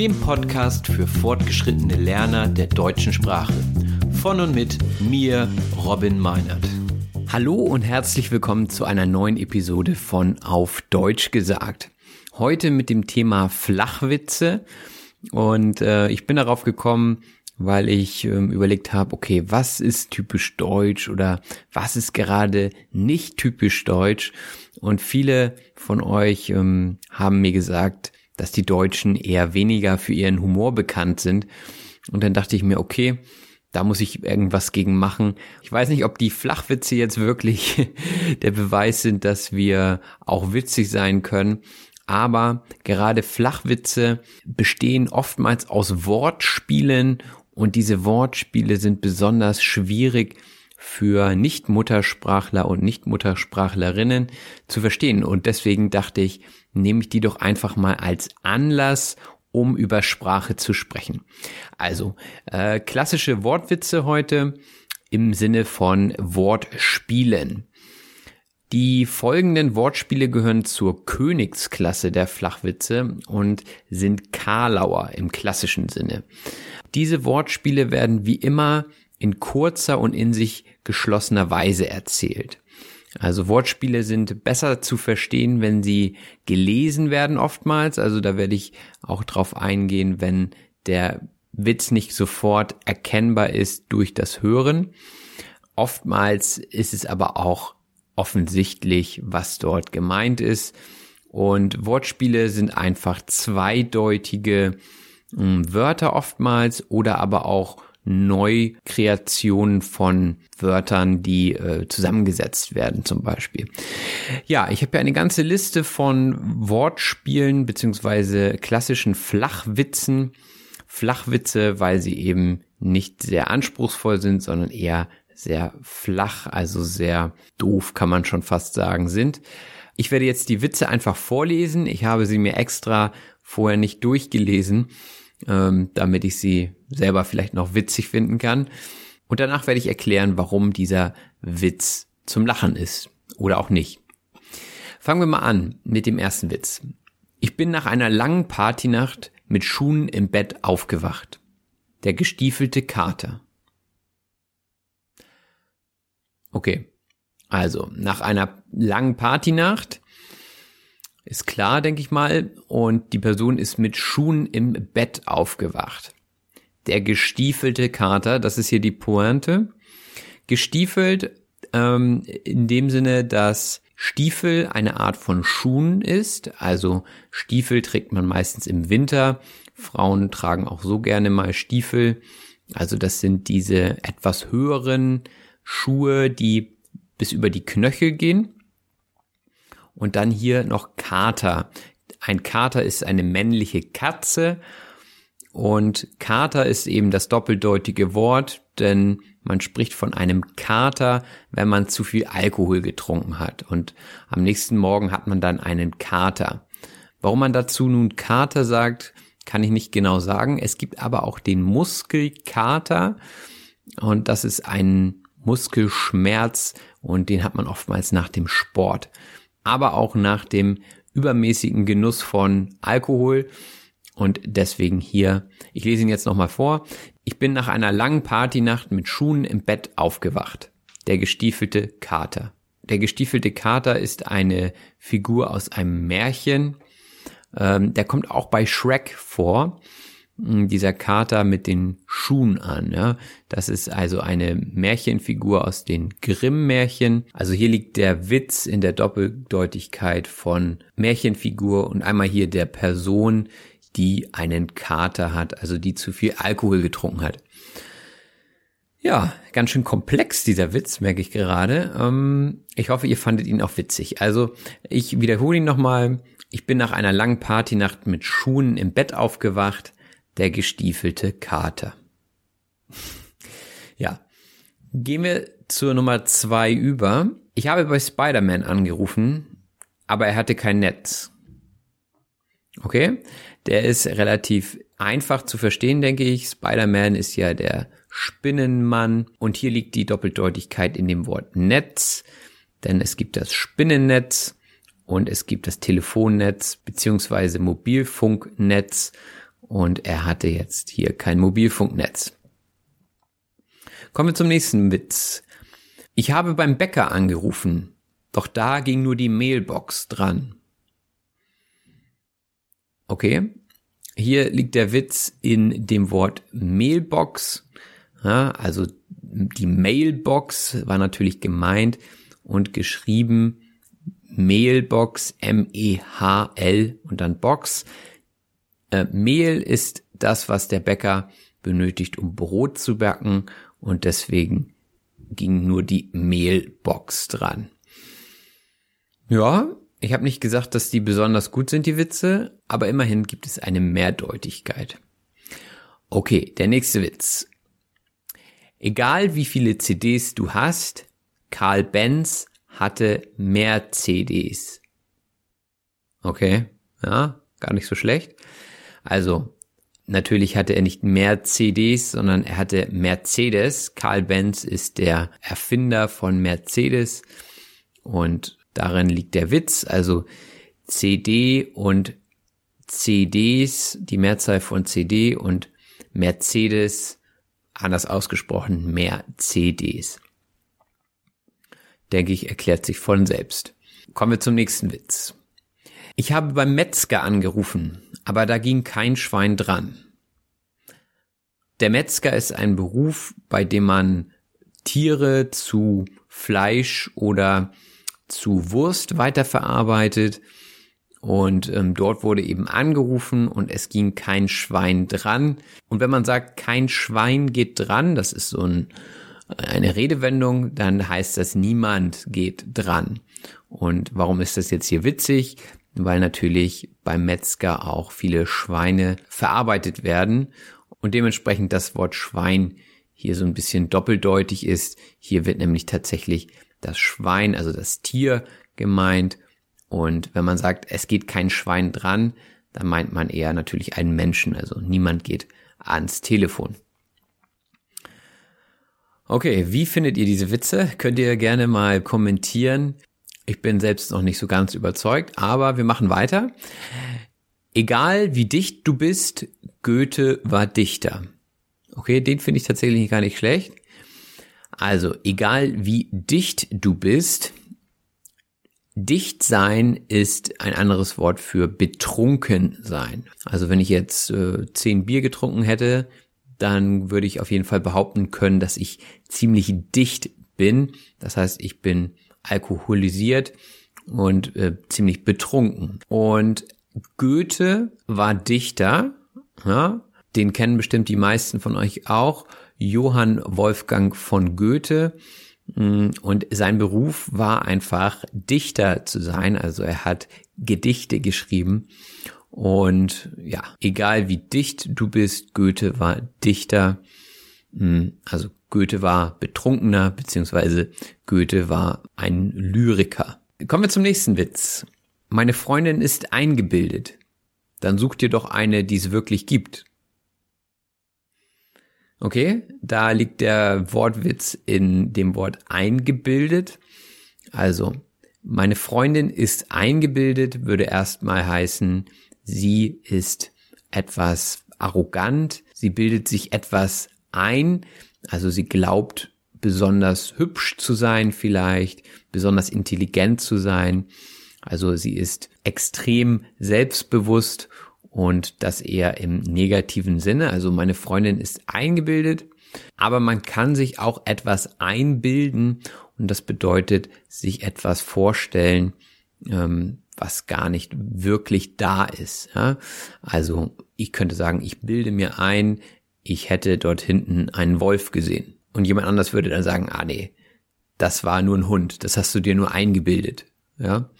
dem Podcast für fortgeschrittene Lerner der deutschen Sprache. Von und mit mir, Robin Meinert. Hallo und herzlich willkommen zu einer neuen Episode von Auf Deutsch gesagt. Heute mit dem Thema Flachwitze und äh, ich bin darauf gekommen, weil ich ähm, überlegt habe, okay, was ist typisch deutsch oder was ist gerade nicht typisch deutsch? Und viele von euch ähm, haben mir gesagt, dass die Deutschen eher weniger für ihren Humor bekannt sind. Und dann dachte ich mir, okay, da muss ich irgendwas gegen machen. Ich weiß nicht, ob die Flachwitze jetzt wirklich der Beweis sind, dass wir auch witzig sein können. Aber gerade Flachwitze bestehen oftmals aus Wortspielen und diese Wortspiele sind besonders schwierig für Nicht-Muttersprachler und Nicht-Muttersprachlerinnen zu verstehen. Und deswegen dachte ich, nehme ich die doch einfach mal als Anlass, um über Sprache zu sprechen. Also, äh, klassische Wortwitze heute im Sinne von Wortspielen. Die folgenden Wortspiele gehören zur Königsklasse der Flachwitze und sind Karlauer im klassischen Sinne. Diese Wortspiele werden wie immer in kurzer und in sich geschlossener Weise erzählt. Also Wortspiele sind besser zu verstehen, wenn sie gelesen werden oftmals. Also da werde ich auch drauf eingehen, wenn der Witz nicht sofort erkennbar ist durch das Hören. Oftmals ist es aber auch offensichtlich, was dort gemeint ist. Und Wortspiele sind einfach zweideutige hm, Wörter oftmals oder aber auch Neukreationen von Wörtern, die äh, zusammengesetzt werden zum Beispiel. Ja, ich habe ja eine ganze Liste von Wortspielen beziehungsweise klassischen Flachwitzen. Flachwitze, weil sie eben nicht sehr anspruchsvoll sind, sondern eher sehr flach, also sehr doof, kann man schon fast sagen, sind. Ich werde jetzt die Witze einfach vorlesen. Ich habe sie mir extra vorher nicht durchgelesen, ähm, damit ich sie selber vielleicht noch witzig finden kann. Und danach werde ich erklären, warum dieser Witz zum Lachen ist oder auch nicht. Fangen wir mal an mit dem ersten Witz. Ich bin nach einer langen Partynacht mit Schuhen im Bett aufgewacht. Der gestiefelte Kater. Okay, also nach einer langen Partynacht ist klar, denke ich mal, und die Person ist mit Schuhen im Bett aufgewacht. Der gestiefelte Kater, das ist hier die Pointe. Gestiefelt ähm, in dem Sinne, dass Stiefel eine Art von Schuhen ist. Also Stiefel trägt man meistens im Winter. Frauen tragen auch so gerne mal Stiefel. Also das sind diese etwas höheren Schuhe, die bis über die Knöchel gehen. Und dann hier noch Kater. Ein Kater ist eine männliche Katze und Kater ist eben das doppeldeutige Wort, denn man spricht von einem Kater, wenn man zu viel Alkohol getrunken hat. Und am nächsten Morgen hat man dann einen Kater. Warum man dazu nun Kater sagt, kann ich nicht genau sagen. Es gibt aber auch den Muskelkater. Und das ist ein Muskelschmerz und den hat man oftmals nach dem Sport. Aber auch nach dem übermäßigen Genuss von Alkohol. Und deswegen hier, ich lese ihn jetzt nochmal vor. Ich bin nach einer langen Partynacht mit Schuhen im Bett aufgewacht. Der gestiefelte Kater. Der gestiefelte Kater ist eine Figur aus einem Märchen. Ähm, der kommt auch bei Shrek vor. Hm, dieser Kater mit den Schuhen an. Ja? Das ist also eine Märchenfigur aus den Grimm-Märchen. Also hier liegt der Witz in der Doppeldeutigkeit von Märchenfigur und einmal hier der Person, die einen Kater hat, also die zu viel Alkohol getrunken hat. Ja, ganz schön komplex dieser Witz, merke ich gerade. Ähm, ich hoffe, ihr fandet ihn auch witzig. Also ich wiederhole ihn nochmal. Ich bin nach einer langen Partynacht mit Schuhen im Bett aufgewacht der gestiefelte Kater. ja. Gehen wir zur Nummer zwei über. Ich habe bei Spider-Man angerufen, aber er hatte kein Netz. Okay? Der ist relativ einfach zu verstehen, denke ich. Spider-Man ist ja der Spinnenmann und hier liegt die Doppeldeutigkeit in dem Wort Netz, denn es gibt das Spinnennetz und es gibt das Telefonnetz beziehungsweise Mobilfunknetz und er hatte jetzt hier kein Mobilfunknetz. Kommen wir zum nächsten Witz. Ich habe beim Bäcker angerufen, doch da ging nur die Mailbox dran. Okay, hier liegt der Witz in dem Wort Mailbox. Ja, also die Mailbox war natürlich gemeint und geschrieben Mailbox M-E-H-L und dann Box. Äh, Mehl ist das, was der Bäcker benötigt, um Brot zu backen und deswegen ging nur die Mehlbox dran. Ja, ich habe nicht gesagt, dass die besonders gut sind, die Witze, aber immerhin gibt es eine Mehrdeutigkeit. Okay, der nächste Witz. Egal wie viele CDs du hast, Karl Benz hatte mehr CDs. Okay, ja, gar nicht so schlecht. Also natürlich hatte er nicht mehr CDs, sondern er hatte Mercedes. Karl Benz ist der Erfinder von Mercedes und darin liegt der Witz. Also CD und CDs, die Mehrzahl von CD und Mercedes, anders ausgesprochen, mehr CDs. Denke ich, erklärt sich von selbst. Kommen wir zum nächsten Witz. Ich habe beim Metzger angerufen aber da ging kein Schwein dran. Der Metzger ist ein Beruf, bei dem man Tiere zu Fleisch oder zu Wurst weiterverarbeitet. Und ähm, dort wurde eben angerufen und es ging kein Schwein dran. Und wenn man sagt, kein Schwein geht dran, das ist so ein, eine Redewendung, dann heißt das, niemand geht dran. Und warum ist das jetzt hier witzig? Weil natürlich beim Metzger auch viele Schweine verarbeitet werden und dementsprechend das Wort Schwein hier so ein bisschen doppeldeutig ist. Hier wird nämlich tatsächlich das Schwein, also das Tier gemeint. Und wenn man sagt, es geht kein Schwein dran, dann meint man eher natürlich einen Menschen. Also niemand geht ans Telefon. Okay, wie findet ihr diese Witze? Könnt ihr gerne mal kommentieren. Ich bin selbst noch nicht so ganz überzeugt, aber wir machen weiter. Egal wie dicht du bist, Goethe war Dichter. Okay, den finde ich tatsächlich gar nicht schlecht. Also, egal wie dicht du bist, dicht sein ist ein anderes Wort für betrunken sein. Also, wenn ich jetzt äh, zehn Bier getrunken hätte, dann würde ich auf jeden Fall behaupten können, dass ich ziemlich dicht bin. Das heißt, ich bin alkoholisiert und äh, ziemlich betrunken. Und Goethe war Dichter, ja, den kennen bestimmt die meisten von euch auch, Johann Wolfgang von Goethe. Mm, und sein Beruf war einfach Dichter zu sein, also er hat Gedichte geschrieben. Und ja, egal wie dicht du bist, Goethe war Dichter. Mm, also Goethe war betrunkener, beziehungsweise Goethe war ein Lyriker. Kommen wir zum nächsten Witz. Meine Freundin ist eingebildet. Dann such dir doch eine, die es wirklich gibt. Okay, da liegt der Wortwitz in dem Wort eingebildet. Also, meine Freundin ist eingebildet, würde erstmal heißen, sie ist etwas arrogant, sie bildet sich etwas ein, also sie glaubt besonders hübsch zu sein vielleicht, besonders intelligent zu sein. Also sie ist extrem selbstbewusst und das eher im negativen Sinne. Also meine Freundin ist eingebildet, aber man kann sich auch etwas einbilden und das bedeutet sich etwas vorstellen, ähm, was gar nicht wirklich da ist. Also ich könnte sagen, ich bilde mir ein, ich hätte dort hinten einen Wolf gesehen. Und jemand anders würde dann sagen, ah nee, das war nur ein Hund, das hast du dir nur eingebildet. Ja,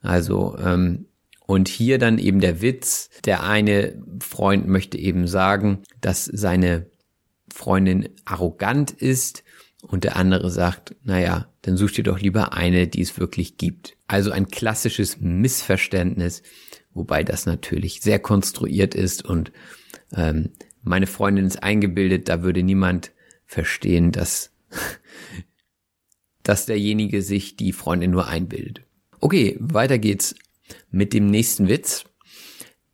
also ähm, und hier dann eben der Witz, der eine Freund möchte eben sagen, dass seine Freundin arrogant ist und der andere sagt, naja, dann such dir doch lieber eine, die es wirklich gibt. Also ein klassisches Missverständnis, wobei das natürlich sehr konstruiert ist und ähm, meine Freundin ist eingebildet, da würde niemand verstehen, dass, dass derjenige sich die Freundin nur einbildet. Okay, weiter geht's mit dem nächsten Witz.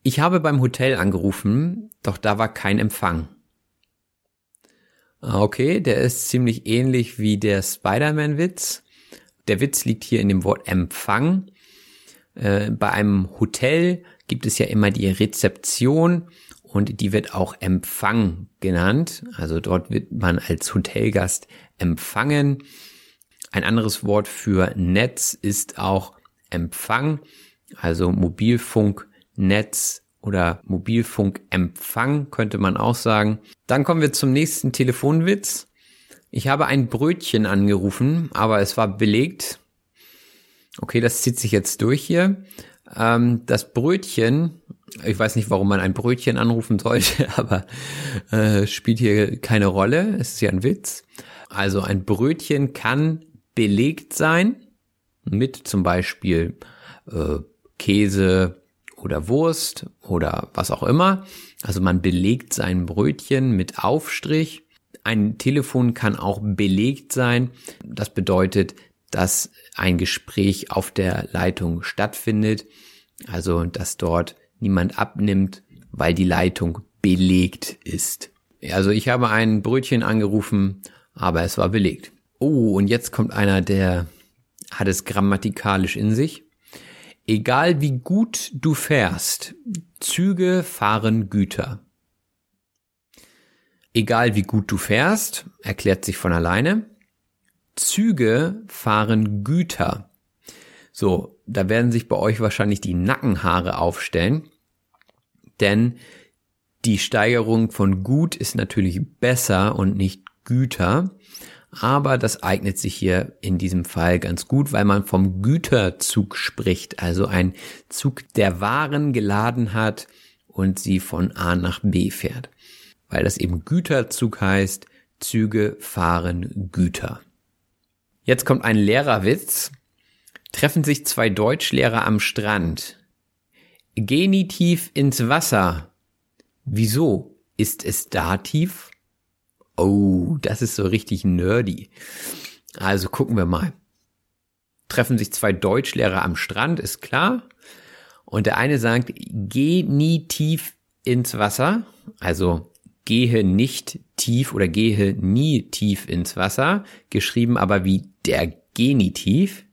Ich habe beim Hotel angerufen, doch da war kein Empfang. Ah, okay, der ist ziemlich ähnlich wie der Spider-Man-Witz. Der Witz liegt hier in dem Wort Empfang. Äh, bei einem Hotel gibt es ja immer die Rezeption und die wird auch Empfang genannt. Also dort wird man als Hotelgast empfangen. Ein anderes Wort für Netz ist auch Empfang, also Mobilfunknetz oder Mobilfunkempfang könnte man auch sagen. Dann kommen wir zum nächsten Telefonwitz. Ich habe ein Brötchen angerufen, aber es war belegt. Okay, das zieht sich jetzt durch hier. Ähm, das Brötchen ich weiß nicht, warum man ein Brötchen anrufen sollte, aber äh, spielt hier keine Rolle. Es ist ja ein Witz. Also ein Brötchen kann belegt sein mit zum Beispiel äh, Käse oder Wurst oder was auch immer. Also man belegt sein Brötchen mit Aufstrich. Ein Telefon kann auch belegt sein. Das bedeutet, dass ein Gespräch auf der Leitung stattfindet. Also dass dort niemand abnimmt, weil die Leitung belegt ist. Also ich habe ein Brötchen angerufen, aber es war belegt. Oh, und jetzt kommt einer, der hat es grammatikalisch in sich. Egal wie gut du fährst, Züge fahren Güter. Egal wie gut du fährst, erklärt sich von alleine. Züge fahren Güter. So, da werden sich bei euch wahrscheinlich die Nackenhaare aufstellen, denn die Steigerung von Gut ist natürlich besser und nicht Güter, aber das eignet sich hier in diesem Fall ganz gut, weil man vom Güterzug spricht, also ein Zug, der Waren geladen hat und sie von A nach B fährt. Weil das eben Güterzug heißt, Züge fahren Güter. Jetzt kommt ein Lehrerwitz. Treffen sich zwei Deutschlehrer am Strand. Genitiv ins Wasser. Wieso? Ist es Dativ? Oh, das ist so richtig nerdy. Also gucken wir mal. Treffen sich zwei Deutschlehrer am Strand, ist klar. Und der eine sagt, geh nie tief ins Wasser. Also gehe nicht tief oder gehe nie tief ins Wasser. Geschrieben aber wie der Genitiv.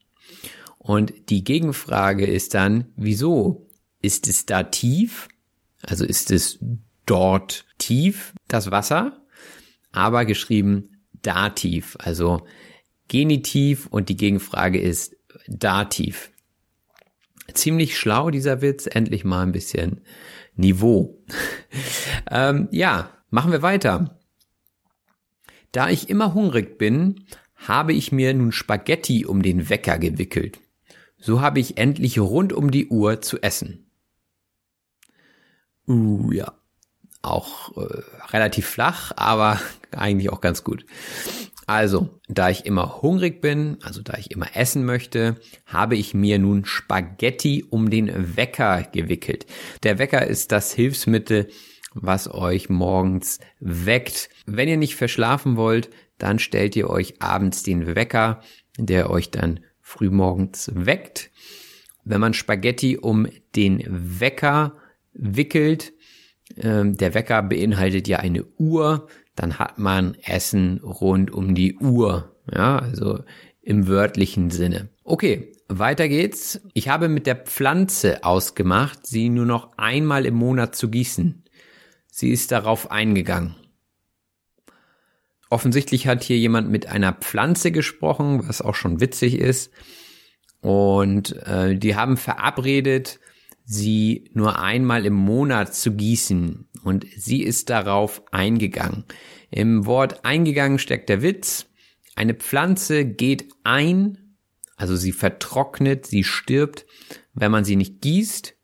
Und die Gegenfrage ist dann, wieso? Ist es da tief? Also ist es dort tief, das Wasser? Aber geschrieben Dativ, also Genitiv und die Gegenfrage ist Dativ. Ziemlich schlau dieser Witz, endlich mal ein bisschen Niveau. ähm, ja, machen wir weiter. Da ich immer hungrig bin, habe ich mir nun Spaghetti um den Wecker gewickelt. So habe ich endlich rund um die Uhr zu essen. Uh, ja. auch äh, relativ flach, aber eigentlich auch ganz gut. Also, da ich immer hungrig bin, also da ich immer essen möchte, habe ich mir nun Spaghetti um den Wecker gewickelt. Der Wecker ist das Hilfsmittel, was euch morgens weckt. Wenn ihr nicht verschlafen wollt, dann stellt ihr euch abends den Wecker, der euch dann frühmorgens weckt. Wenn man Spaghetti um den Wecker wickelt, äh, der Wecker beinhaltet ja eine Uhr, dann hat man Essen rund um die Uhr. Ja, also im wörtlichen Sinne. Okay, weiter geht's. Ich habe mit der Pflanze ausgemacht, sie nur noch einmal im Monat zu gießen. Sie ist darauf eingegangen. Offensichtlich hat hier jemand mit einer Pflanze gesprochen, was auch schon witzig ist. Und äh, die haben verabredet, sie nur einmal im Monat zu gießen und sie ist darauf eingegangen. Im Wort eingegangen steckt der Witz. Eine Pflanze geht ein, also sie vertrocknet, sie stirbt, wenn man sie nicht gießt.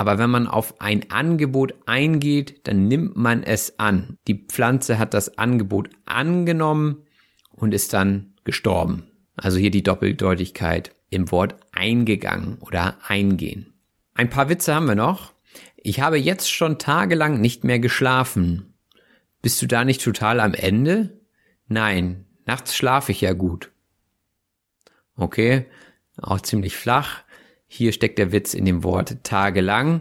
Aber wenn man auf ein Angebot eingeht, dann nimmt man es an. Die Pflanze hat das Angebot angenommen und ist dann gestorben. Also hier die Doppeldeutigkeit im Wort eingegangen oder eingehen. Ein paar Witze haben wir noch. Ich habe jetzt schon tagelang nicht mehr geschlafen. Bist du da nicht total am Ende? Nein, nachts schlafe ich ja gut. Okay, auch ziemlich flach. Hier steckt der Witz in dem Wort tagelang.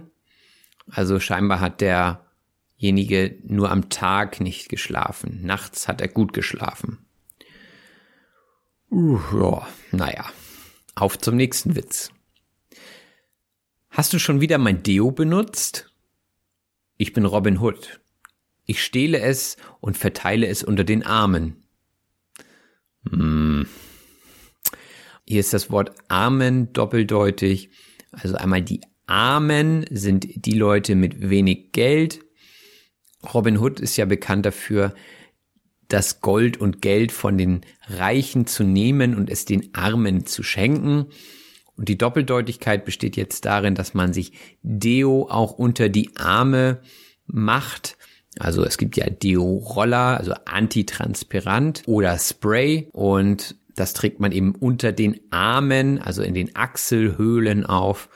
Also scheinbar hat derjenige nur am Tag nicht geschlafen. Nachts hat er gut geschlafen. Uh, ja, naja. Auf zum nächsten Witz. Hast du schon wieder mein Deo benutzt? Ich bin Robin Hood. Ich stehle es und verteile es unter den Armen. Hm. Hier ist das Wort Armen doppeldeutig. Also einmal die Armen sind die Leute mit wenig Geld. Robin Hood ist ja bekannt dafür, das Gold und Geld von den Reichen zu nehmen und es den Armen zu schenken. Und die Doppeldeutigkeit besteht jetzt darin, dass man sich Deo auch unter die Arme macht. Also es gibt ja Deo-Roller, also antitranspirant oder Spray und das trägt man eben unter den Armen, also in den Achselhöhlen auf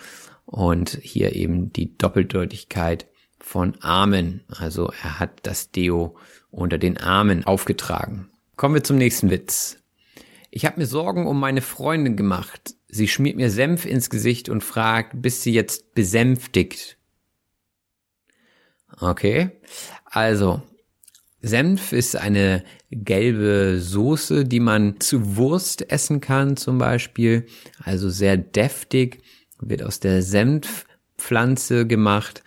und hier eben die Doppeldeutigkeit von Armen. Also er hat das Deo unter den Armen aufgetragen. Kommen wir zum nächsten Witz. Ich habe mir Sorgen um meine Freundin gemacht. Sie schmiert mir Senf ins Gesicht und fragt, bist sie jetzt besänftigt? Okay, also Senf ist eine gelbe Soße, die man zu Wurst essen kann zum Beispiel. Also sehr deftig, wird aus der Senfpflanze gemacht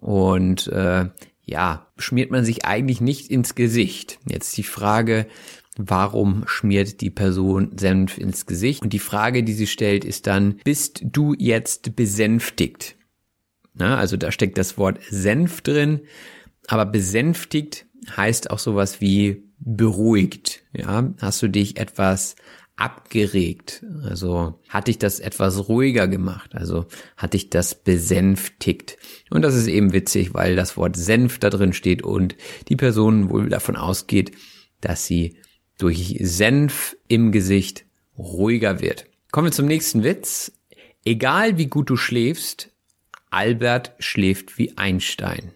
und äh, ja, schmiert man sich eigentlich nicht ins Gesicht. Jetzt die Frage, warum schmiert die Person Senf ins Gesicht? Und die Frage, die sie stellt, ist dann, bist du jetzt besänftigt? Na, also da steckt das Wort Senf drin, aber besänftigt heißt auch sowas wie beruhigt. Ja, hast du dich etwas abgeregt? Also hat dich das etwas ruhiger gemacht? Also hat dich das besänftigt? Und das ist eben witzig, weil das Wort Senf da drin steht und die Person wohl davon ausgeht, dass sie durch Senf im Gesicht ruhiger wird. Kommen wir zum nächsten Witz. Egal wie gut du schläfst, Albert schläft wie Einstein.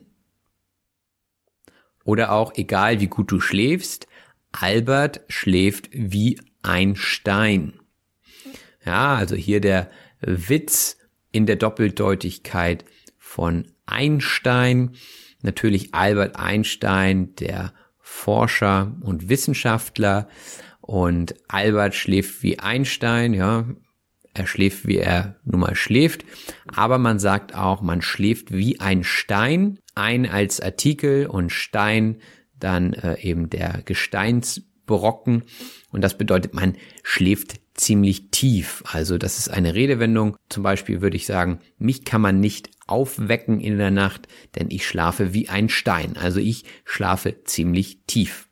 Oder auch egal wie gut du schläfst, Albert schläft wie ein Stein. Ja, also hier der Witz in der Doppeldeutigkeit von Einstein. Natürlich Albert Einstein, der Forscher und Wissenschaftler. Und Albert schläft wie Einstein, ja. Er schläft, wie er nun mal schläft. Aber man sagt auch, man schläft wie ein Stein. Ein als Artikel und Stein dann äh, eben der Gesteinsbrocken. Und das bedeutet, man schläft ziemlich tief. Also das ist eine Redewendung. Zum Beispiel würde ich sagen, mich kann man nicht aufwecken in der Nacht, denn ich schlafe wie ein Stein. Also ich schlafe ziemlich tief.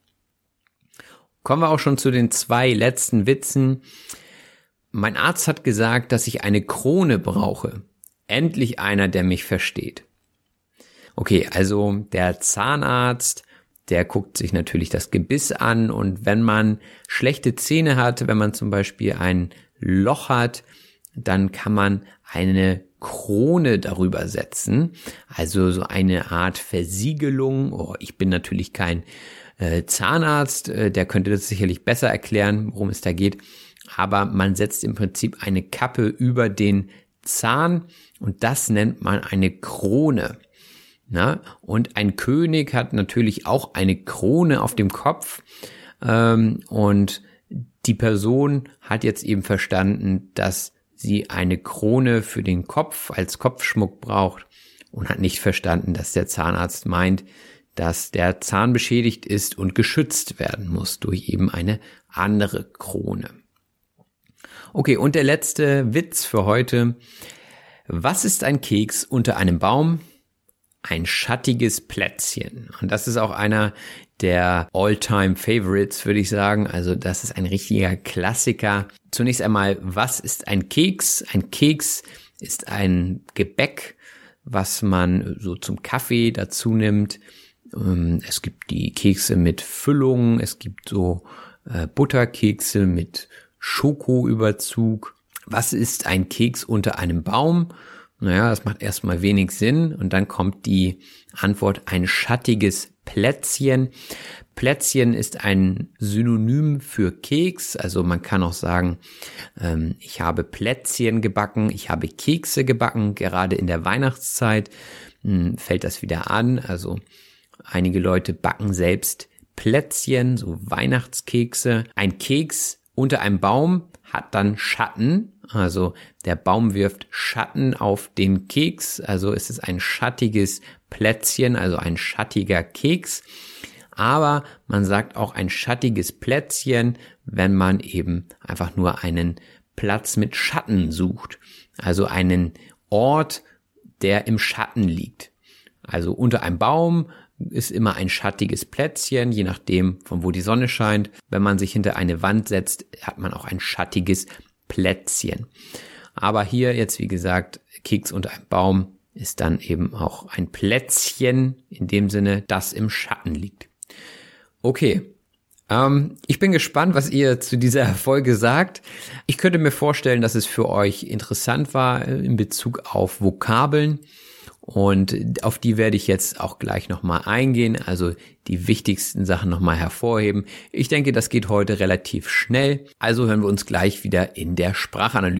Kommen wir auch schon zu den zwei letzten Witzen. Mein Arzt hat gesagt, dass ich eine Krone brauche. Endlich einer, der mich versteht. Okay, also der Zahnarzt, der guckt sich natürlich das Gebiss an und wenn man schlechte Zähne hat, wenn man zum Beispiel ein Loch hat, dann kann man eine Krone darüber setzen, also so eine Art Versiegelung. Oh, ich bin natürlich kein äh, Zahnarzt, äh, der könnte das sicherlich besser erklären, worum es da geht. Aber man setzt im Prinzip eine Kappe über den Zahn und das nennt man eine Krone. Na? Und ein König hat natürlich auch eine Krone auf dem Kopf ähm, und die Person hat jetzt eben verstanden, dass sie eine Krone für den Kopf als Kopfschmuck braucht und hat nicht verstanden, dass der Zahnarzt meint, dass der Zahn beschädigt ist und geschützt werden muss durch eben eine andere Krone. Okay, und der letzte Witz für heute. Was ist ein Keks unter einem Baum? Ein schattiges Plätzchen. Und das ist auch einer der All-Time Favorites, würde ich sagen. Also das ist ein richtiger Klassiker. Zunächst einmal, was ist ein Keks? Ein Keks ist ein Gebäck, was man so zum Kaffee dazu nimmt. Ähm, es gibt die Kekse mit Füllung, es gibt so äh, Butterkekse mit Schokoüberzug. Was ist ein Keks unter einem Baum? Naja, das macht erstmal wenig Sinn und dann kommt die Antwort ein schattiges Plätzchen. Plätzchen ist ein Synonym für Keks, also man kann auch sagen, ähm, ich habe Plätzchen gebacken, ich habe Kekse gebacken, gerade in der Weihnachtszeit mh, hm, fällt das wieder an, also einige Leute backen selbst Plätzchen, so Weihnachtskekse. Ein Keks unter einem Baum hat dann Schatten, also der Baum wirft Schatten auf den Keks, also es ist ein schattiges Plätzchen, also ein schattiger Keks. Aber man sagt auch ein schattiges Plätzchen, wenn man eben einfach nur einen Platz mit Schatten sucht. Also einen Ort, der im Schatten liegt. Also unter einem Baum ist immer ein schattiges Plätzchen, je nachdem, von wo die Sonne scheint. Wenn man sich hinter eine Wand setzt, hat man auch ein schattiges Plätzchen. Aber hier jetzt, wie gesagt, Keks unter einem Baum ist dann eben auch ein Plätzchen in dem Sinne, das im Schatten liegt. Okay. Ähm, ich bin gespannt, was ihr zu dieser Folge sagt. Ich könnte mir vorstellen, dass es für euch interessant war äh, in Bezug auf Vokabeln. Und auf die werde ich jetzt auch gleich nochmal eingehen, also die wichtigsten Sachen nochmal hervorheben. Ich denke, das geht heute relativ schnell. Also hören wir uns gleich wieder in der Sprachanalyse.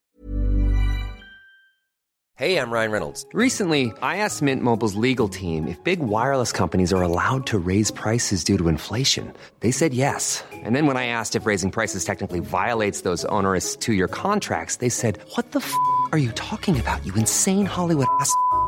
Hey, I'm Ryan Reynolds. Recently, I asked Mint Mobile's legal team if big wireless companies are allowed to raise prices due to inflation. They said yes. And then when I asked if raising prices technically violates those onerous two-year contracts, they said, what the f*** are you talking about, you insane Hollywood ass?"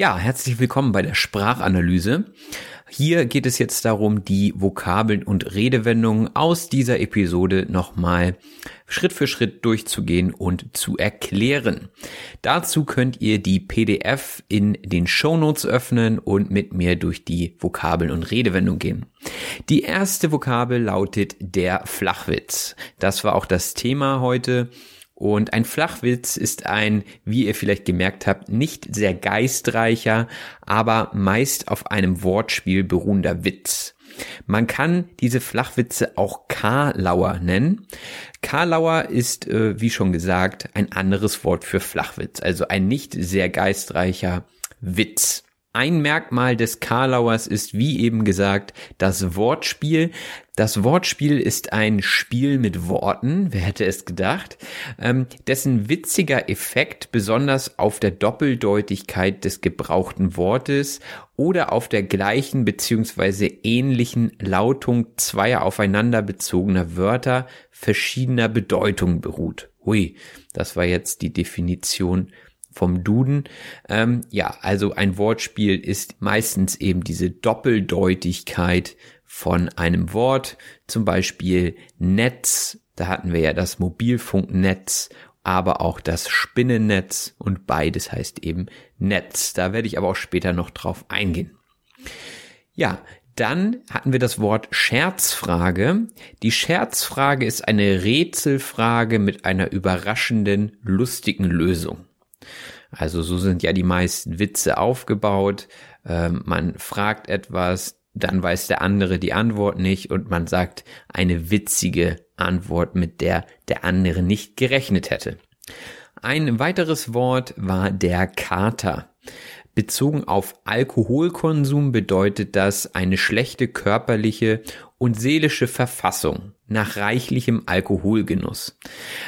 Ja, herzlich willkommen bei der Sprachanalyse. Hier geht es jetzt darum, die Vokabeln und Redewendungen aus dieser Episode nochmal Schritt für Schritt durchzugehen und zu erklären. Dazu könnt ihr die PDF in den Shownotes öffnen und mit mir durch die Vokabeln und Redewendungen gehen. Die erste Vokabel lautet der Flachwitz. Das war auch das Thema heute. Und ein Flachwitz ist ein, wie ihr vielleicht gemerkt habt, nicht sehr geistreicher, aber meist auf einem Wortspiel beruhender Witz. Man kann diese Flachwitze auch Karlauer nennen. Karlauer ist, äh, wie schon gesagt, ein anderes Wort für Flachwitz, also ein nicht sehr geistreicher Witz. Ein Merkmal des Karlauers ist, wie eben gesagt, das Wortspiel. Das Wortspiel ist ein Spiel mit Worten, wer hätte es gedacht, ähm, dessen witziger Effekt besonders auf der Doppeldeutigkeit des gebrauchten Wortes oder auf der gleichen beziehungsweise ähnlichen Lautung zweier aufeinander bezogener Wörter verschiedener Bedeutung beruht. Hui, das war jetzt die Definition vom Duden. Ähm, ja, also ein Wortspiel ist meistens eben diese Doppeldeutigkeit von einem Wort, zum Beispiel Netz, da hatten wir ja das Mobilfunknetz, aber auch das Spinnennetz und beides heißt eben Netz. Da werde ich aber auch später noch drauf eingehen. Ja, dann hatten wir das Wort Scherzfrage. Die Scherzfrage ist eine Rätselfrage mit einer überraschenden, lustigen Lösung. Also so sind ja die meisten Witze aufgebaut. Ähm, man fragt etwas, dann weiß der andere die Antwort nicht und man sagt eine witzige Antwort, mit der der andere nicht gerechnet hätte. Ein weiteres Wort war der Kater. Bezogen auf Alkoholkonsum bedeutet das eine schlechte körperliche und seelische Verfassung nach reichlichem Alkoholgenuss.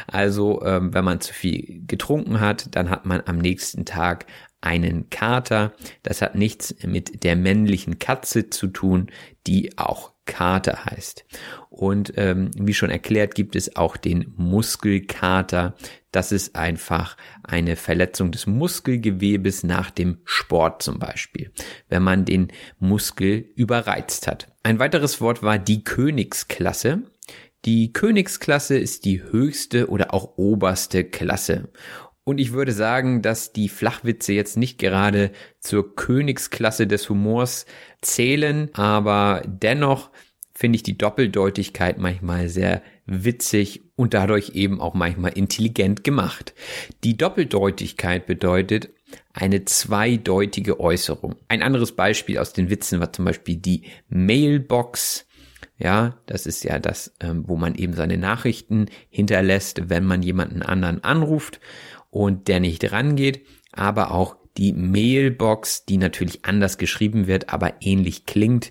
Also ähm, wenn man zu viel getrunken hat, dann hat man am nächsten Tag einen Kater. Das hat nichts mit der männlichen Katze zu tun, die auch Kater heißt. Und ähm, wie schon erklärt, gibt es auch den Muskelkater. Das ist einfach eine Verletzung des Muskelgewebes nach dem Sport zum Beispiel, wenn man den Muskel überreizt hat. Ein weiteres Wort war die Königsklasse. Die Königsklasse ist die höchste oder auch oberste Klasse. Und ich würde sagen, dass die Flachwitze jetzt nicht gerade zur Königsklasse des Humors zählen, aber dennoch finde ich die Doppeldeutigkeit manchmal sehr witzig und dadurch eben auch manchmal intelligent gemacht. Die Doppeldeutigkeit bedeutet eine zweideutige Äußerung. Ein anderes Beispiel aus den Witzen war zum Beispiel die Mailbox. Ja, das ist ja das, ähm, wo man eben seine Nachrichten hinterlässt, wenn man jemanden anderen anruft und der nicht rangeht, aber auch die Mailbox, die natürlich anders geschrieben wird, aber ähnlich klingt.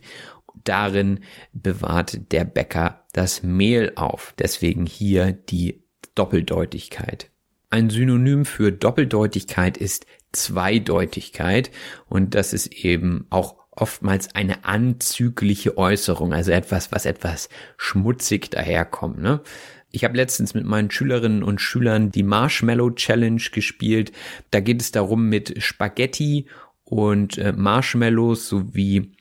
Darin bewahrt der Bäcker das Mehl auf. Deswegen hier die Doppeldeutigkeit. Ein Synonym für Doppeldeutigkeit ist Zweideutigkeit und das ist eben auch oftmals eine anzügliche Äußerung, also etwas, was etwas schmutzig daherkommt. Ne? Ich habe letztens mit meinen Schülerinnen und Schülern die Marshmallow Challenge gespielt. Da geht es darum, mit Spaghetti und äh, Marshmallows sowie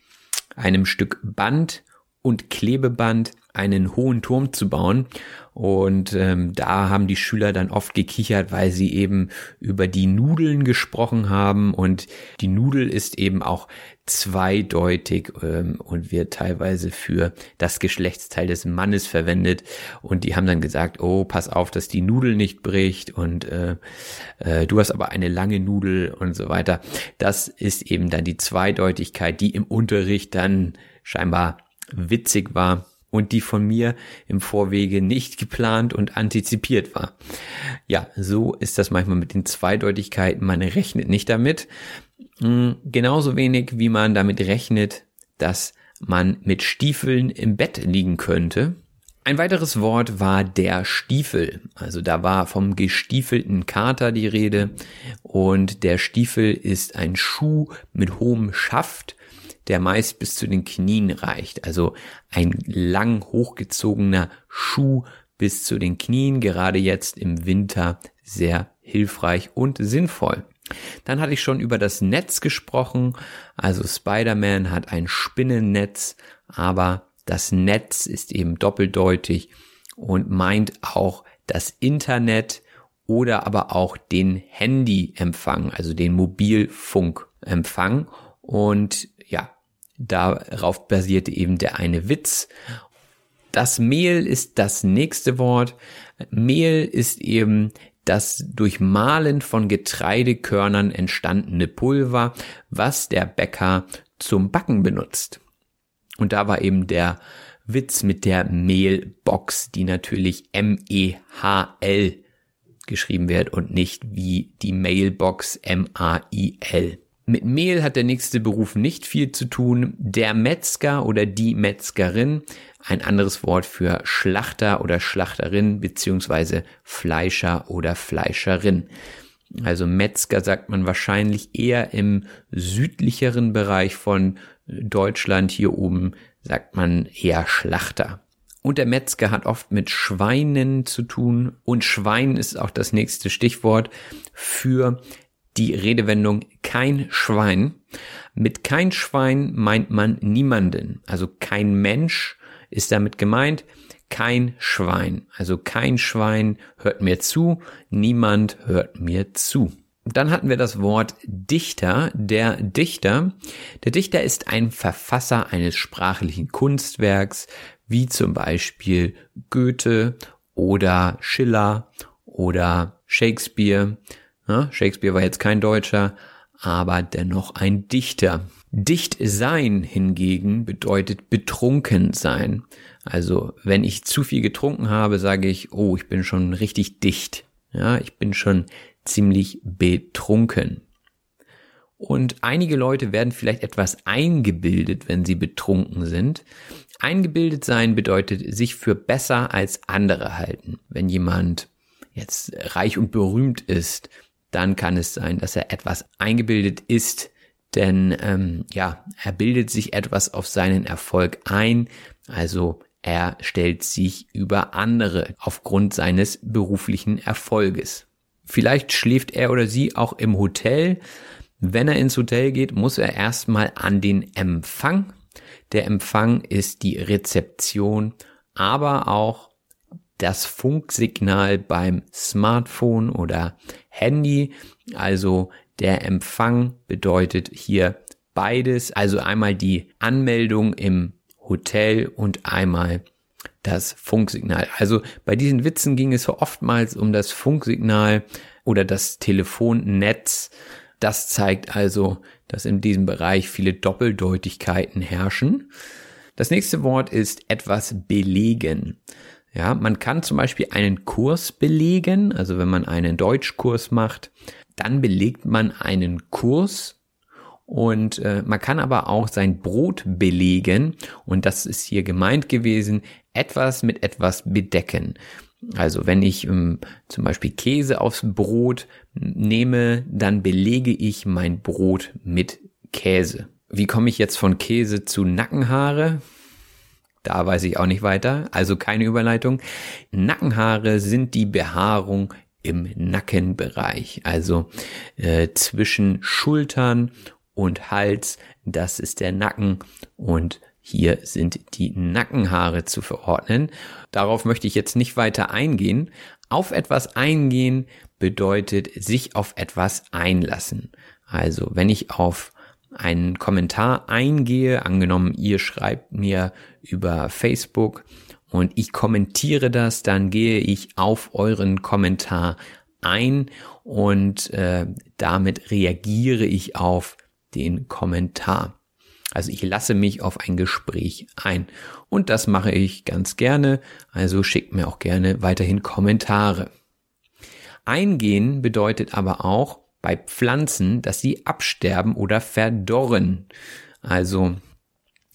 einem Stück Band und Klebeband einen hohen Turm zu bauen. Und ähm, da haben die Schüler dann oft gekichert, weil sie eben über die Nudeln gesprochen haben. Und die Nudel ist eben auch zweideutig ähm, und wird teilweise für das Geschlechtsteil des Mannes verwendet. Und die haben dann gesagt, oh, pass auf, dass die Nudel nicht bricht und äh, äh, du hast aber eine lange Nudel und so weiter. Das ist eben dann die Zweideutigkeit, die im Unterricht dann scheinbar witzig war und die von mir im Vorwege nicht geplant und antizipiert war. Ja, so ist das manchmal mit den Zweideutigkeiten. Man rechnet nicht damit. Hm, genauso wenig wie man damit rechnet, dass man mit Stiefeln im Bett liegen könnte. Ein weiteres Wort war der Stiefel. Also da war vom gestiefelten Kater die Rede und der Stiefel ist ein Schuh mit hohem Schaft der meist bis zu den Knien reicht. Also ein lang hochgezogener Schuh bis zu den Knien, gerade jetzt im Winter sehr hilfreich und sinnvoll. Dann hatte ich schon über das Netz gesprochen. Also Spider-Man hat ein Spinnennetz, aber das Netz ist eben doppeldeutig und meint auch das Internet oder aber auch den Handyempfang, also den Mobilfunkempfang. Und Darauf basierte eben der eine Witz. Das Mehl ist das nächste Wort. Mehl ist eben das durch Mahlen von Getreidekörnern entstandene Pulver, was der Bäcker zum Backen benutzt. Und da war eben der Witz mit der Mehlbox, die natürlich M-E-H-L geschrieben wird und nicht wie die Mailbox M-A-I-L. Mit Mehl hat der nächste Beruf nicht viel zu tun. Der Metzger oder die Metzgerin, ein anderes Wort für Schlachter oder Schlachterin beziehungsweise Fleischer oder Fleischerin. Also Metzger sagt man wahrscheinlich eher im südlicheren Bereich von Deutschland. Hier oben sagt man eher Schlachter. Und der Metzger hat oft mit Schweinen zu tun. Und Schwein ist auch das nächste Stichwort für die Redewendung kein Schwein. Mit kein Schwein meint man niemanden. Also kein Mensch ist damit gemeint. Kein Schwein. Also kein Schwein hört mir zu. Niemand hört mir zu. Dann hatten wir das Wort Dichter. Der Dichter. Der Dichter ist ein Verfasser eines sprachlichen Kunstwerks, wie zum Beispiel Goethe oder Schiller oder Shakespeare. Shakespeare war jetzt kein Deutscher, aber dennoch ein Dichter. Dicht sein hingegen bedeutet betrunken sein. Also wenn ich zu viel getrunken habe, sage ich, oh, ich bin schon richtig dicht. Ja, ich bin schon ziemlich betrunken. Und einige Leute werden vielleicht etwas eingebildet, wenn sie betrunken sind. Eingebildet sein bedeutet sich für besser als andere halten. Wenn jemand jetzt reich und berühmt ist, dann kann es sein, dass er etwas eingebildet ist, denn ähm, ja, er bildet sich etwas auf seinen Erfolg ein, also er stellt sich über andere aufgrund seines beruflichen Erfolges. Vielleicht schläft er oder sie auch im Hotel. Wenn er ins Hotel geht, muss er erstmal an den Empfang. Der Empfang ist die Rezeption, aber auch das Funksignal beim Smartphone oder Handy. Also der Empfang bedeutet hier beides. Also einmal die Anmeldung im Hotel und einmal das Funksignal. Also bei diesen Witzen ging es oftmals um das Funksignal oder das Telefonnetz. Das zeigt also, dass in diesem Bereich viele Doppeldeutigkeiten herrschen. Das nächste Wort ist etwas belegen. Ja, man kann zum Beispiel einen Kurs belegen, also wenn man einen Deutschkurs macht, dann belegt man einen Kurs und äh, man kann aber auch sein Brot belegen und das ist hier gemeint gewesen, etwas mit etwas bedecken. Also wenn ich ähm, zum Beispiel Käse aufs Brot nehme, dann belege ich mein Brot mit Käse. Wie komme ich jetzt von Käse zu Nackenhaare? Da weiß ich auch nicht weiter, also keine Überleitung. Nackenhaare sind die Behaarung im Nackenbereich, also äh, zwischen Schultern und Hals, das ist der Nacken und hier sind die Nackenhaare zu verordnen. Darauf möchte ich jetzt nicht weiter eingehen. Auf etwas eingehen bedeutet sich auf etwas einlassen. Also wenn ich auf einen Kommentar eingehe, angenommen ihr schreibt mir über Facebook und ich kommentiere das, dann gehe ich auf euren Kommentar ein und äh, damit reagiere ich auf den Kommentar. Also ich lasse mich auf ein Gespräch ein. Und das mache ich ganz gerne. Also schickt mir auch gerne weiterhin Kommentare. Eingehen bedeutet aber auch bei Pflanzen, dass sie absterben oder verdorren. Also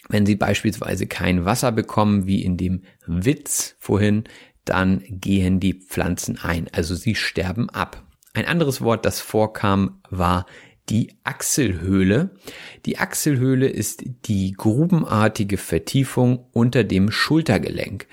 wenn sie beispielsweise kein Wasser bekommen, wie in dem Witz vorhin, dann gehen die Pflanzen ein. Also sie sterben ab. Ein anderes Wort, das vorkam, war die Achselhöhle. Die Achselhöhle ist die grubenartige Vertiefung unter dem Schultergelenk.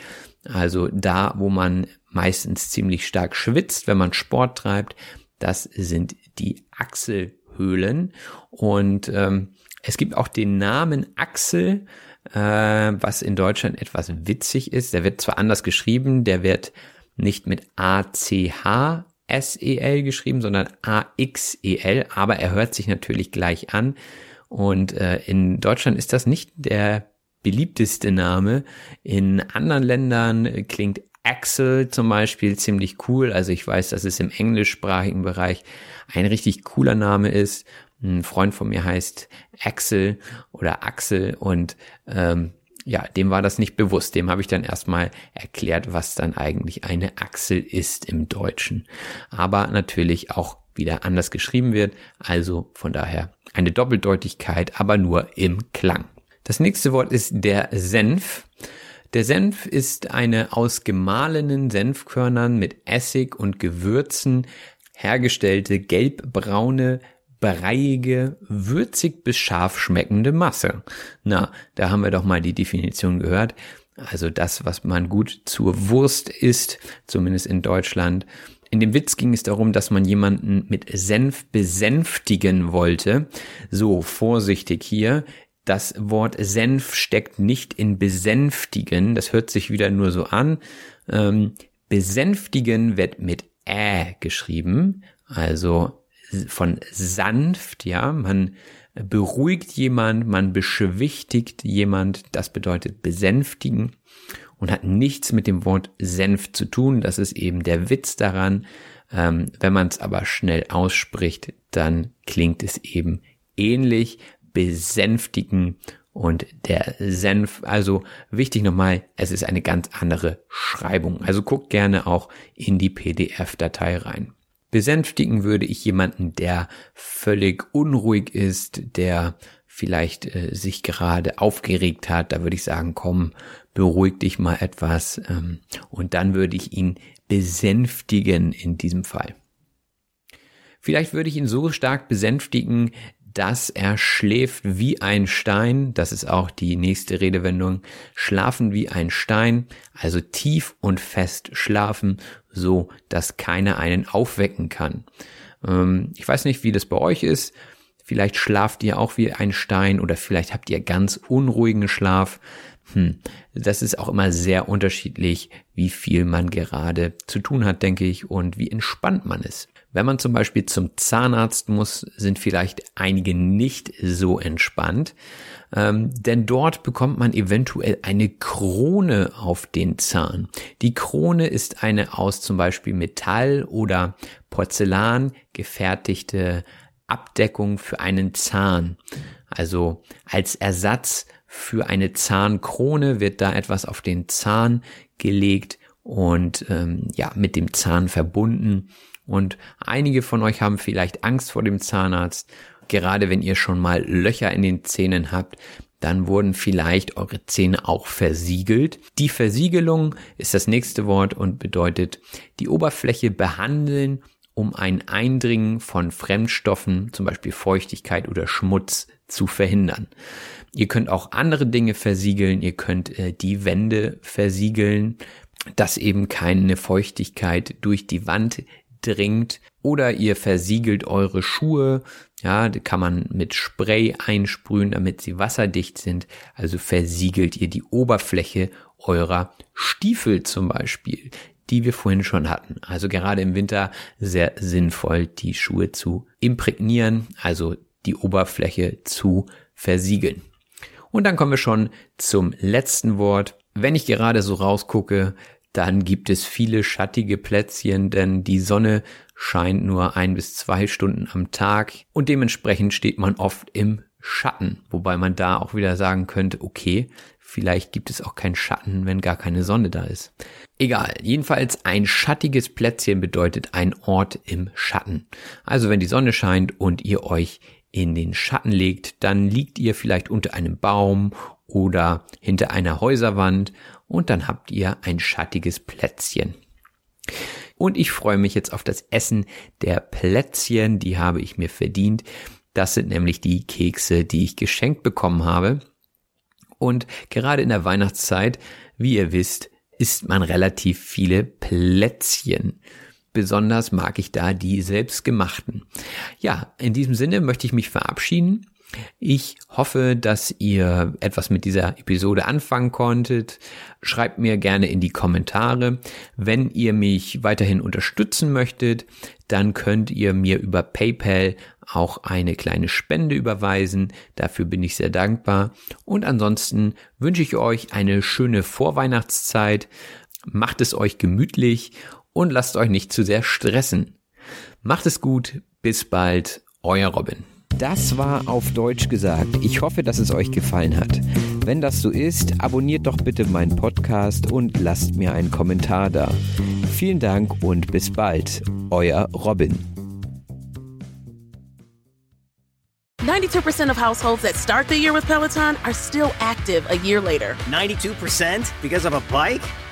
Also da, wo man meistens ziemlich stark schwitzt, wenn man Sport treibt, das sind die Achselhöhlen. Und ähm, es gibt auch den Namen Achsel, äh, was in Deutschland etwas witzig ist. Der wird zwar anders geschrieben, der wird nicht mit ACH S-E-L geschrieben, sondern A-X-E-L, aber er hört sich natürlich gleich an. Und äh, in Deutschland ist das nicht der beliebteste Name. In anderen Ländern klingt Axel zum Beispiel ziemlich cool. Also ich weiß, dass es im englischsprachigen Bereich ein richtig cooler Name ist. Ein Freund von mir heißt Axel oder Axel und ähm, ja, dem war das nicht bewusst. Dem habe ich dann erstmal erklärt, was dann eigentlich eine Achsel ist im Deutschen. Aber natürlich auch wieder anders geschrieben wird. Also von daher eine Doppeldeutigkeit, aber nur im Klang. Das nächste Wort ist der Senf. Der Senf ist eine aus gemahlenen Senfkörnern mit Essig und Gewürzen hergestellte gelbbraune, breiige, würzig bis scharf schmeckende Masse. Na, da haben wir doch mal die Definition gehört. Also das, was man gut zur Wurst isst, zumindest in Deutschland. In dem Witz ging es darum, dass man jemanden mit Senf besänftigen wollte. So, vorsichtig hier. Das Wort Senf steckt nicht in besänftigen. Das hört sich wieder nur so an. Ähm, besänftigen wird mit Ä geschrieben. Also von sanft, ja. Man beruhigt jemand, man beschwichtigt jemand. Das bedeutet besänftigen und hat nichts mit dem Wort Senf zu tun. Das ist eben der Witz daran. Ähm, wenn man es aber schnell ausspricht, dann klingt es eben ähnlich besänftigen und der Senf, also wichtig nochmal, es ist eine ganz andere Schreibung. Also guckt gerne auch in die PDF-Datei rein. Besänftigen würde ich jemanden, der völlig unruhig ist, der vielleicht äh, sich gerade aufgeregt hat. Da würde ich sagen, komm, beruhig dich mal etwas. Ähm, und dann würde ich ihn besänftigen in diesem Fall. Vielleicht würde ich ihn so stark besänftigen, dass er schläft wie ein Stein, das ist auch die nächste Redewendung, schlafen wie ein Stein, also tief und fest schlafen, so dass keiner einen aufwecken kann. Ähm, ich weiß nicht, wie das bei euch ist, vielleicht schlaft ihr auch wie ein Stein oder vielleicht habt ihr ganz unruhigen Schlaf. Hm, das ist auch immer sehr unterschiedlich, wie viel man gerade zu tun hat, denke ich, und wie entspannt man ist. Wenn man zum Beispiel zum Zahnarzt muss, sind vielleicht einige nicht so entspannt, ähm, denn dort bekommt man eventuell eine Krone auf den Zahn. Die Krone ist eine aus zum Beispiel Metall oder Porzellan gefertigte Abdeckung für einen Zahn. Also als Ersatz für eine Zahnkrone wird da etwas auf den Zahn gelegt und ähm, ja mit dem Zahn verbunden und einige von euch haben vielleicht Angst vor dem Zahnarzt. Gerade wenn ihr schon mal Löcher in den Zähnen habt, dann wurden vielleicht eure Zähne auch versiegelt. Die Versiegelung ist das nächste Wort und bedeutet die Oberfläche behandeln, um ein Eindringen von Fremdstoffen, zum Beispiel Feuchtigkeit oder Schmutz, zu verhindern. Ihr könnt auch andere Dinge versiegeln, ihr könnt äh, die Wände versiegeln, dass eben keine Feuchtigkeit durch die Wand dringt oder ihr versiegelt eure Schuhe. Ja, kann man mit Spray einsprühen, damit sie wasserdicht sind. Also versiegelt ihr die Oberfläche eurer Stiefel zum Beispiel, die wir vorhin schon hatten. Also gerade im Winter sehr sinnvoll, die Schuhe zu imprägnieren, also die Oberfläche zu versiegeln. Und dann kommen wir schon zum letzten Wort. Wenn ich gerade so rausgucke, dann gibt es viele schattige Plätzchen, denn die Sonne scheint nur ein bis zwei Stunden am Tag und dementsprechend steht man oft im Schatten, wobei man da auch wieder sagen könnte, okay, vielleicht gibt es auch keinen Schatten, wenn gar keine Sonne da ist. Egal, jedenfalls ein schattiges Plätzchen bedeutet ein Ort im Schatten. Also wenn die Sonne scheint und ihr euch in den Schatten legt, dann liegt ihr vielleicht unter einem Baum oder hinter einer Häuserwand und dann habt ihr ein schattiges Plätzchen. Und ich freue mich jetzt auf das Essen der Plätzchen, die habe ich mir verdient. Das sind nämlich die Kekse, die ich geschenkt bekommen habe. Und gerade in der Weihnachtszeit, wie ihr wisst, isst man relativ viele Plätzchen. Besonders mag ich da die selbstgemachten. Ja, in diesem Sinne möchte ich mich verabschieden. Ich hoffe, dass ihr etwas mit dieser Episode anfangen konntet. Schreibt mir gerne in die Kommentare. Wenn ihr mich weiterhin unterstützen möchtet, dann könnt ihr mir über PayPal auch eine kleine Spende überweisen. Dafür bin ich sehr dankbar. Und ansonsten wünsche ich euch eine schöne Vorweihnachtszeit. Macht es euch gemütlich und lasst euch nicht zu sehr stressen. Macht es gut. Bis bald. Euer Robin. Das war auf Deutsch gesagt. Ich hoffe, dass es euch gefallen hat. Wenn das so ist, abonniert doch bitte meinen Podcast und lasst mir einen Kommentar da. Vielen Dank und bis bald. Euer Robin. 92% of households that start the year with Peloton are still active a year later. 92% because of a bike?